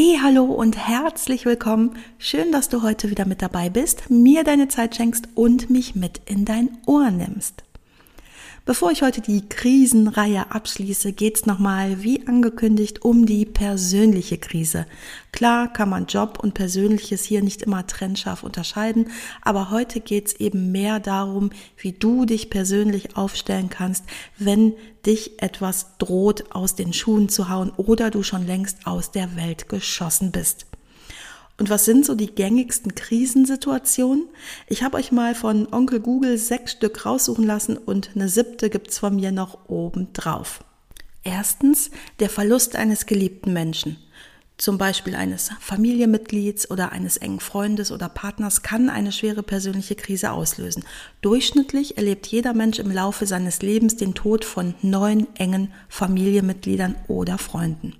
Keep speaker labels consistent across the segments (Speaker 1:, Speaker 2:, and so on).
Speaker 1: Hey, hallo und herzlich willkommen. Schön, dass du heute wieder mit dabei bist, mir deine Zeit schenkst und mich mit in dein Ohr nimmst. Bevor ich heute die Krisenreihe abschließe, geht's nochmal, wie angekündigt, um die persönliche Krise. Klar kann man Job und Persönliches hier nicht immer trennscharf unterscheiden, aber heute geht's eben mehr darum, wie du dich persönlich aufstellen kannst, wenn dich etwas droht, aus den Schuhen zu hauen oder du schon längst aus der Welt geschossen bist. Und was sind so die gängigsten Krisensituationen? Ich habe euch mal von Onkel Google sechs Stück raussuchen lassen und eine siebte gibt's von mir noch oben drauf. Erstens der Verlust eines geliebten Menschen. Zum Beispiel eines Familienmitglieds oder eines engen Freundes oder Partners kann eine schwere persönliche Krise auslösen. Durchschnittlich erlebt jeder Mensch im Laufe seines Lebens den Tod von neun engen Familienmitgliedern oder Freunden.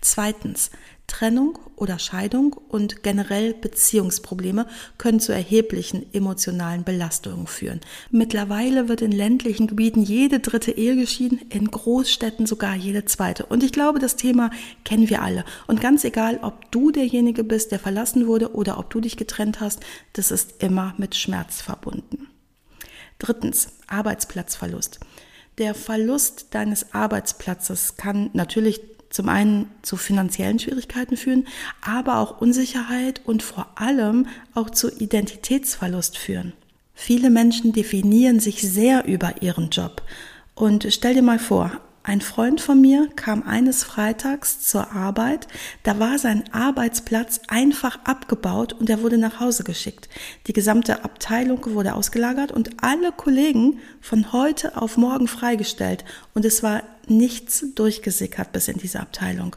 Speaker 1: Zweitens, Trennung oder Scheidung und generell Beziehungsprobleme können zu erheblichen emotionalen Belastungen führen. Mittlerweile wird in ländlichen Gebieten jede dritte Ehe geschieden, in Großstädten sogar jede zweite. Und ich glaube, das Thema kennen wir alle. Und ganz egal, ob du derjenige bist, der verlassen wurde oder ob du dich getrennt hast, das ist immer mit Schmerz verbunden. Drittens, Arbeitsplatzverlust. Der Verlust deines Arbeitsplatzes kann natürlich zum einen zu finanziellen Schwierigkeiten führen, aber auch Unsicherheit und vor allem auch zu Identitätsverlust führen. Viele Menschen definieren sich sehr über ihren Job. Und stell dir mal vor, ein Freund von mir kam eines Freitags zur Arbeit, da war sein Arbeitsplatz einfach abgebaut und er wurde nach Hause geschickt. Die gesamte Abteilung wurde ausgelagert und alle Kollegen von heute auf morgen freigestellt und es war nichts durchgesickert bis in diese Abteilung.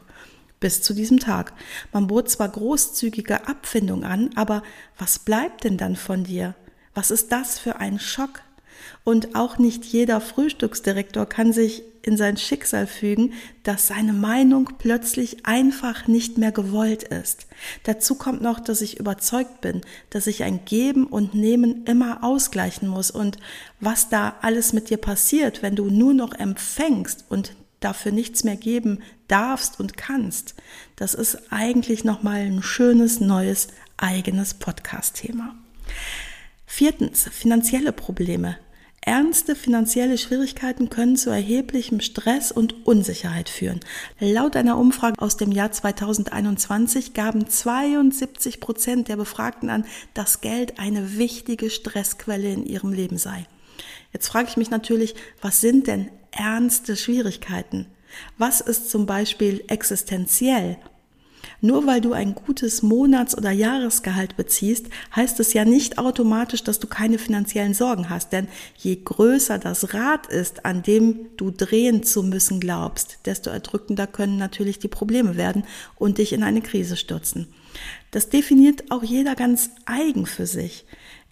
Speaker 1: Bis zu diesem Tag. Man bot zwar großzügige Abfindung an, aber was bleibt denn dann von dir? Was ist das für ein Schock? Und auch nicht jeder Frühstücksdirektor kann sich in sein Schicksal fügen, dass seine Meinung plötzlich einfach nicht mehr gewollt ist. Dazu kommt noch, dass ich überzeugt bin, dass ich ein Geben und Nehmen immer ausgleichen muss und was da alles mit dir passiert, wenn du nur noch empfängst und dafür nichts mehr geben darfst und kannst. Das ist eigentlich nochmal ein schönes neues eigenes Podcast-Thema. Viertens, finanzielle Probleme. Ernste finanzielle Schwierigkeiten können zu erheblichem Stress und Unsicherheit führen. Laut einer Umfrage aus dem Jahr 2021 gaben 72 Prozent der Befragten an, dass Geld eine wichtige Stressquelle in ihrem Leben sei. Jetzt frage ich mich natürlich, was sind denn ernste Schwierigkeiten? Was ist zum Beispiel existenziell? Nur weil du ein gutes Monats- oder Jahresgehalt beziehst, heißt es ja nicht automatisch, dass du keine finanziellen Sorgen hast. Denn je größer das Rad ist, an dem du drehen zu müssen glaubst, desto erdrückender können natürlich die Probleme werden und dich in eine Krise stürzen. Das definiert auch jeder ganz eigen für sich.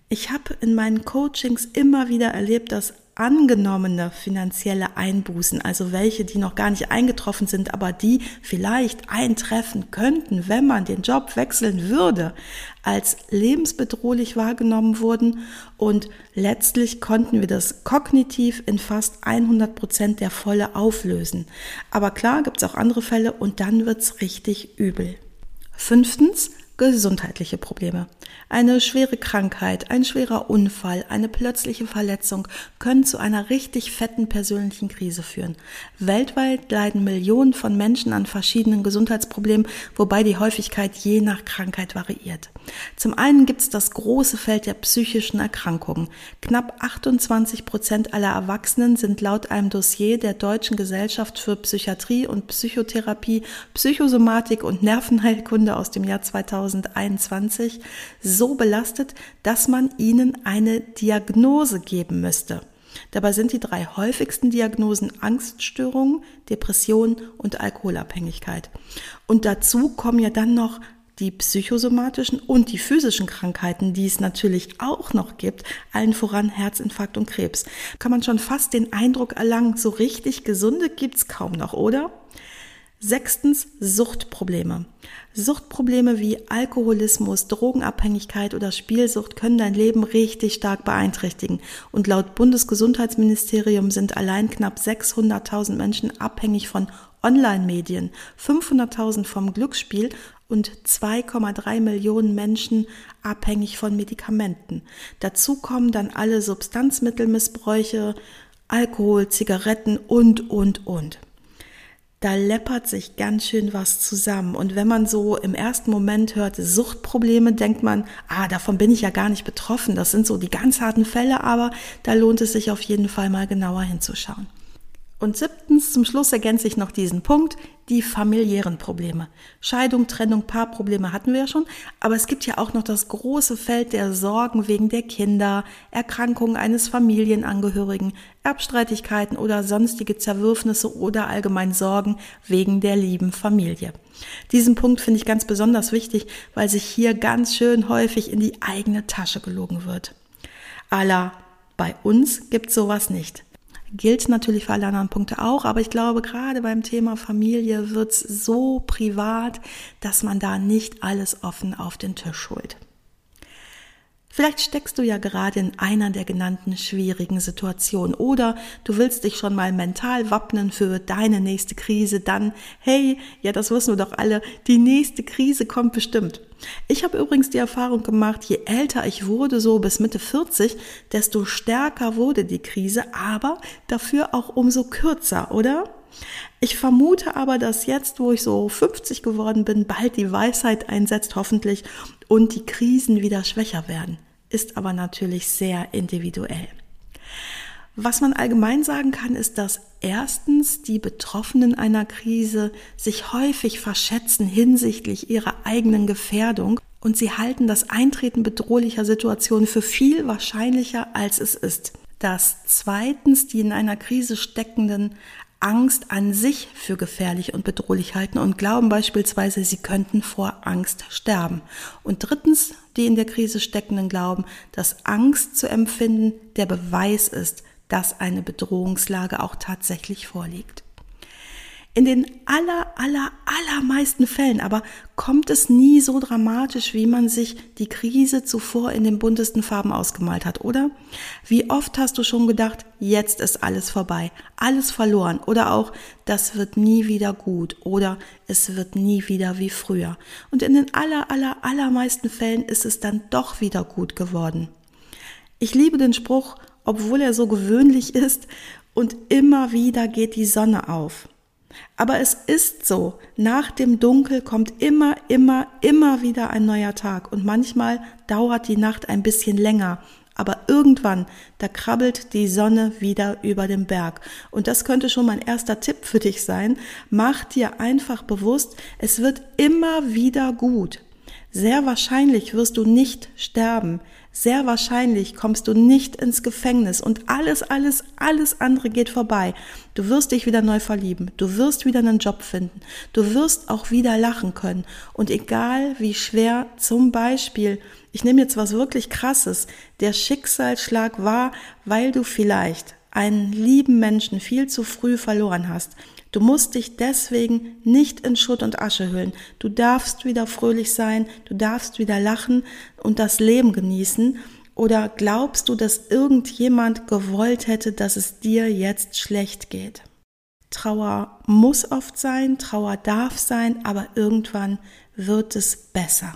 Speaker 1: Ich habe in meinen Coachings immer wieder erlebt, dass angenommene finanzielle Einbußen, also welche, die noch gar nicht eingetroffen sind, aber die vielleicht eintreffen könnten, wenn man den Job wechseln würde, als lebensbedrohlich wahrgenommen wurden und letztlich konnten wir das kognitiv in fast 100 Prozent der Volle auflösen. Aber klar gibt es auch andere Fälle und dann wird's richtig übel. Fünftens, gesundheitliche Probleme. Eine schwere Krankheit, ein schwerer Unfall, eine plötzliche Verletzung können zu einer richtig fetten persönlichen Krise führen. Weltweit leiden Millionen von Menschen an verschiedenen Gesundheitsproblemen, wobei die Häufigkeit je nach Krankheit variiert. Zum einen gibt es das große Feld der psychischen Erkrankungen. Knapp 28 Prozent aller Erwachsenen sind laut einem Dossier der Deutschen Gesellschaft für Psychiatrie und Psychotherapie, Psychosomatik und Nervenheilkunde aus dem Jahr 2021 so belastet, dass man ihnen eine Diagnose geben müsste. Dabei sind die drei häufigsten Diagnosen Angststörungen, Depression und Alkoholabhängigkeit. Und dazu kommen ja dann noch die psychosomatischen und die physischen Krankheiten, die es natürlich auch noch gibt, allen voran Herzinfarkt und Krebs. Kann man schon fast den Eindruck erlangen, so richtig gesunde gibt's kaum noch, oder? Sechstens Suchtprobleme. Suchtprobleme wie Alkoholismus, Drogenabhängigkeit oder Spielsucht können dein Leben richtig stark beeinträchtigen. Und laut Bundesgesundheitsministerium sind allein knapp 600.000 Menschen abhängig von Online-Medien, 500.000 vom Glücksspiel und 2,3 Millionen Menschen abhängig von Medikamenten. Dazu kommen dann alle Substanzmittelmissbräuche, Alkohol, Zigaretten und, und, und da läppert sich ganz schön was zusammen. Und wenn man so im ersten Moment hört Suchtprobleme, denkt man, ah, davon bin ich ja gar nicht betroffen. Das sind so die ganz harten Fälle, aber da lohnt es sich auf jeden Fall mal genauer hinzuschauen. Und siebtens, zum Schluss ergänze ich noch diesen Punkt, die familiären Probleme. Scheidung, Trennung, Paarprobleme hatten wir ja schon, aber es gibt ja auch noch das große Feld der Sorgen wegen der Kinder, Erkrankungen eines Familienangehörigen, Erbstreitigkeiten oder sonstige Zerwürfnisse oder allgemein Sorgen wegen der lieben Familie. Diesen Punkt finde ich ganz besonders wichtig, weil sich hier ganz schön häufig in die eigene Tasche gelogen wird. Allah, bei uns gibt sowas nicht gilt natürlich für alle anderen Punkte auch, aber ich glaube, gerade beim Thema Familie wird es so privat, dass man da nicht alles offen auf den Tisch holt. Vielleicht steckst du ja gerade in einer der genannten schwierigen Situationen oder du willst dich schon mal mental wappnen für deine nächste Krise, dann, hey, ja, das wissen wir doch alle, die nächste Krise kommt bestimmt. Ich habe übrigens die Erfahrung gemacht, je älter ich wurde, so bis Mitte 40, desto stärker wurde die Krise, aber dafür auch umso kürzer, oder? Ich vermute aber, dass jetzt, wo ich so 50 geworden bin, bald die Weisheit einsetzt, hoffentlich, und die Krisen wieder schwächer werden. Ist aber natürlich sehr individuell. Was man allgemein sagen kann, ist, dass erstens die Betroffenen einer Krise sich häufig verschätzen hinsichtlich ihrer eigenen Gefährdung und sie halten das Eintreten bedrohlicher Situationen für viel wahrscheinlicher, als es ist. Dass zweitens die in einer Krise steckenden Angst an sich für gefährlich und bedrohlich halten und glauben beispielsweise, sie könnten vor Angst sterben. Und drittens, die in der Krise steckenden glauben, dass Angst zu empfinden der Beweis ist, dass eine Bedrohungslage auch tatsächlich vorliegt. In den aller, aller, allermeisten Fällen aber kommt es nie so dramatisch, wie man sich die Krise zuvor in den buntesten Farben ausgemalt hat, oder? Wie oft hast du schon gedacht, jetzt ist alles vorbei, alles verloren oder auch, das wird nie wieder gut oder es wird nie wieder wie früher. Und in den aller, aller, allermeisten Fällen ist es dann doch wieder gut geworden. Ich liebe den Spruch, obwohl er so gewöhnlich ist und immer wieder geht die Sonne auf. Aber es ist so, nach dem Dunkel kommt immer, immer, immer wieder ein neuer Tag und manchmal dauert die Nacht ein bisschen länger, aber irgendwann, da krabbelt die Sonne wieder über den Berg. Und das könnte schon mein erster Tipp für dich sein. Mach dir einfach bewusst, es wird immer wieder gut. Sehr wahrscheinlich wirst du nicht sterben. Sehr wahrscheinlich kommst du nicht ins Gefängnis und alles, alles, alles andere geht vorbei. Du wirst dich wieder neu verlieben. Du wirst wieder einen Job finden. Du wirst auch wieder lachen können. Und egal wie schwer zum Beispiel, ich nehme jetzt was wirklich krasses, der Schicksalsschlag war, weil du vielleicht einen lieben Menschen viel zu früh verloren hast, Du musst dich deswegen nicht in Schutt und Asche hüllen. Du darfst wieder fröhlich sein, du darfst wieder lachen und das Leben genießen. Oder glaubst du, dass irgendjemand gewollt hätte, dass es dir jetzt schlecht geht? Trauer muss oft sein, Trauer darf sein, aber irgendwann wird es besser.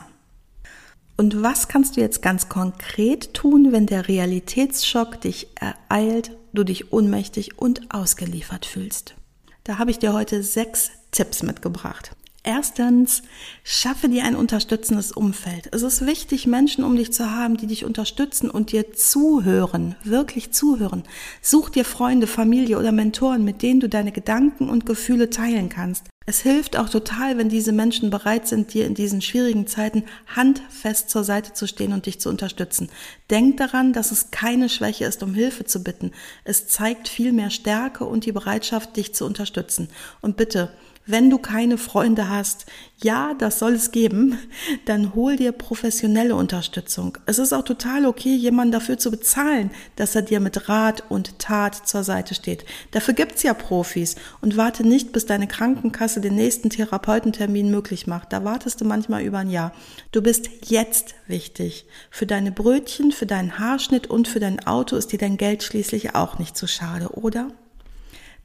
Speaker 1: Und was kannst du jetzt ganz konkret tun, wenn der Realitätsschock dich ereilt, du dich ohnmächtig und ausgeliefert fühlst? Da habe ich dir heute sechs Tipps mitgebracht. Erstens, schaffe dir ein unterstützendes Umfeld. Es ist wichtig, Menschen um dich zu haben, die dich unterstützen und dir zuhören, wirklich zuhören. Such dir Freunde, Familie oder Mentoren, mit denen du deine Gedanken und Gefühle teilen kannst. Es hilft auch total, wenn diese Menschen bereit sind, dir in diesen schwierigen Zeiten handfest zur Seite zu stehen und dich zu unterstützen. Denk daran, dass es keine Schwäche ist, um Hilfe zu bitten. Es zeigt viel mehr Stärke und die Bereitschaft, dich zu unterstützen. Und bitte, Wenn du keine Freunde hast, ja, das soll es geben, dann hol dir professionelle Unterstützung. Es ist auch total okay, jemanden dafür zu bezahlen, dass er dir mit Rat und Tat zur Seite steht. Dafür gibt's ja Profis und warte nicht, bis deine Krankenkasse den nächsten Therapeutentermin möglich macht. Da wartest du manchmal über ein Jahr. Du bist jetzt wichtig. Für deine Brötchen, für deinen Haarschnitt und für dein Auto ist dir dein Geld schließlich auch nicht zu schade, oder?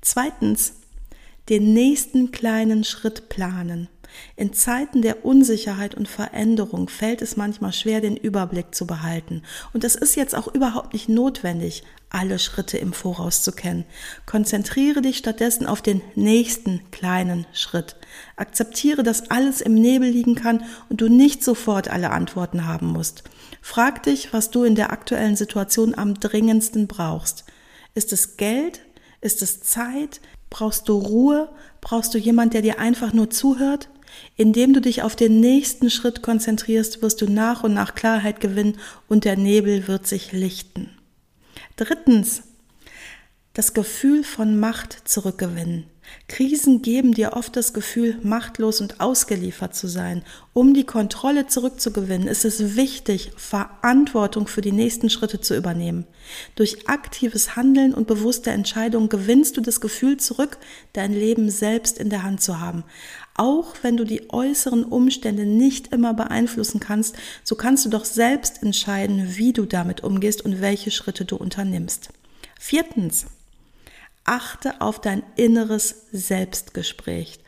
Speaker 1: Zweitens, den nächsten kleinen Schritt planen. In Zeiten der Unsicherheit und Veränderung fällt es manchmal schwer, den Überblick zu behalten. Und es ist jetzt auch überhaupt nicht notwendig, alle Schritte im Voraus zu kennen. Konzentriere dich stattdessen auf den nächsten kleinen Schritt. Akzeptiere, dass alles im Nebel liegen kann und du nicht sofort alle Antworten haben musst. Frag dich, was du in der aktuellen Situation am dringendsten brauchst. Ist es Geld? Ist es Zeit? Brauchst du Ruhe? Brauchst du jemand, der dir einfach nur zuhört? Indem du dich auf den nächsten Schritt konzentrierst, wirst du nach und nach Klarheit gewinnen und der Nebel wird sich lichten. Drittens, das Gefühl von Macht zurückgewinnen. Krisen geben dir oft das Gefühl, machtlos und ausgeliefert zu sein. Um die Kontrolle zurückzugewinnen, ist es wichtig, Verantwortung für die nächsten Schritte zu übernehmen. Durch aktives Handeln und bewusste Entscheidungen gewinnst du das Gefühl zurück, dein Leben selbst in der Hand zu haben. Auch wenn du die äußeren Umstände nicht immer beeinflussen kannst, so kannst du doch selbst entscheiden, wie du damit umgehst und welche Schritte du unternimmst. Viertens. Achte auf dein inneres Selbstgespräch.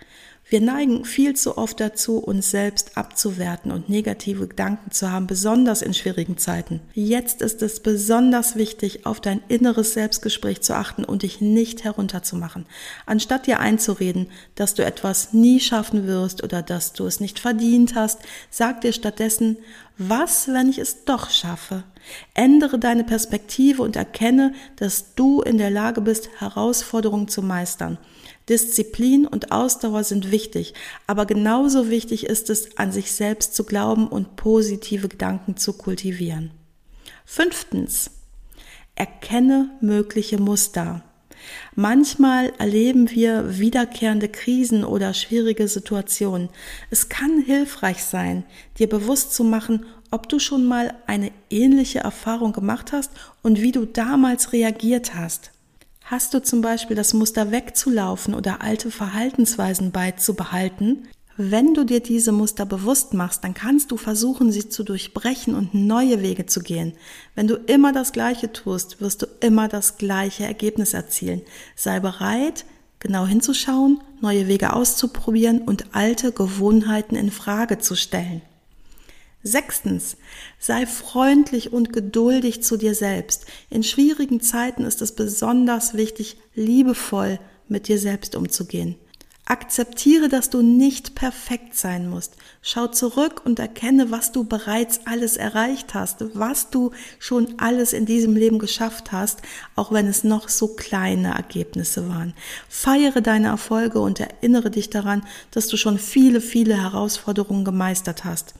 Speaker 1: Wir neigen viel zu oft dazu, uns selbst abzuwerten und negative Gedanken zu haben, besonders in schwierigen Zeiten. Jetzt ist es besonders wichtig, auf dein inneres Selbstgespräch zu achten und dich nicht herunterzumachen. Anstatt dir einzureden, dass du etwas nie schaffen wirst oder dass du es nicht verdient hast, sag dir stattdessen, was, wenn ich es doch schaffe? Ändere deine Perspektive und erkenne, dass du in der Lage bist, Herausforderungen zu meistern. Disziplin und Ausdauer sind wichtig, aber genauso wichtig ist es, an sich selbst zu glauben und positive Gedanken zu kultivieren. Fünftens. Erkenne mögliche Muster. Manchmal erleben wir wiederkehrende Krisen oder schwierige Situationen. Es kann hilfreich sein, dir bewusst zu machen, ob du schon mal eine ähnliche Erfahrung gemacht hast und wie du damals reagiert hast. Hast du zum Beispiel das Muster wegzulaufen oder alte Verhaltensweisen beizubehalten? Wenn du dir diese Muster bewusst machst, dann kannst du versuchen, sie zu durchbrechen und neue Wege zu gehen. Wenn du immer das Gleiche tust, wirst du immer das gleiche Ergebnis erzielen. Sei bereit, genau hinzuschauen, neue Wege auszuprobieren und alte Gewohnheiten in Frage zu stellen. Sechstens, sei freundlich und geduldig zu dir selbst. In schwierigen Zeiten ist es besonders wichtig, liebevoll mit dir selbst umzugehen. Akzeptiere, dass du nicht perfekt sein musst. Schau zurück und erkenne, was du bereits alles erreicht hast, was du schon alles in diesem Leben geschafft hast, auch wenn es noch so kleine Ergebnisse waren. Feiere deine Erfolge und erinnere dich daran, dass du schon viele, viele Herausforderungen gemeistert hast.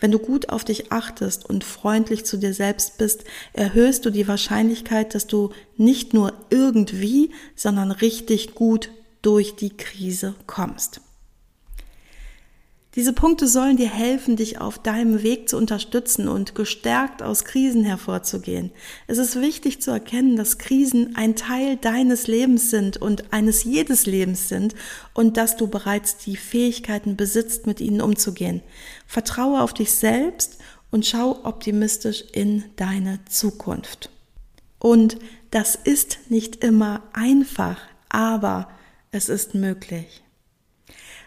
Speaker 1: Wenn du gut auf dich achtest und freundlich zu dir selbst bist, erhöhst du die Wahrscheinlichkeit, dass du nicht nur irgendwie, sondern richtig gut durch die Krise kommst. Diese Punkte sollen dir helfen, dich auf deinem Weg zu unterstützen und gestärkt aus Krisen hervorzugehen. Es ist wichtig zu erkennen, dass Krisen ein Teil deines Lebens sind und eines jedes Lebens sind und dass du bereits die Fähigkeiten besitzt, mit ihnen umzugehen. Vertraue auf dich selbst und schau optimistisch in deine Zukunft. Und das ist nicht immer einfach, aber es ist möglich.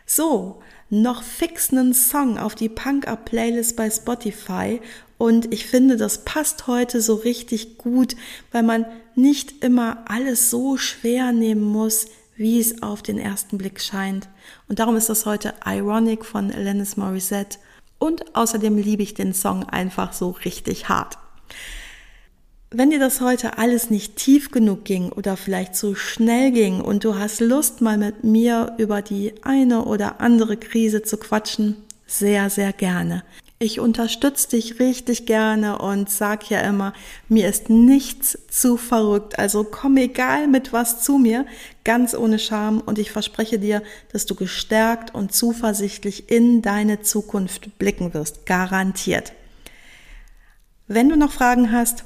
Speaker 1: So, noch fix einen Song auf die Punk-Up-Playlist bei Spotify und ich finde, das passt heute so richtig gut, weil man nicht immer alles so schwer nehmen muss, wie es auf den ersten Blick scheint. Und darum ist das heute Ironic von Alanis Morissette. Und außerdem liebe ich den Song einfach so richtig hart. Wenn dir das heute alles nicht tief genug ging oder vielleicht zu schnell ging und du hast Lust, mal mit mir über die eine oder andere Krise zu quatschen, sehr, sehr gerne. Ich unterstütze dich richtig gerne und sag ja immer, mir ist nichts zu verrückt. Also komm egal mit was zu mir, ganz ohne Scham und ich verspreche dir, dass du gestärkt und zuversichtlich in deine Zukunft blicken wirst. Garantiert. Wenn du noch Fragen hast,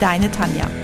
Speaker 1: Deine Tanja.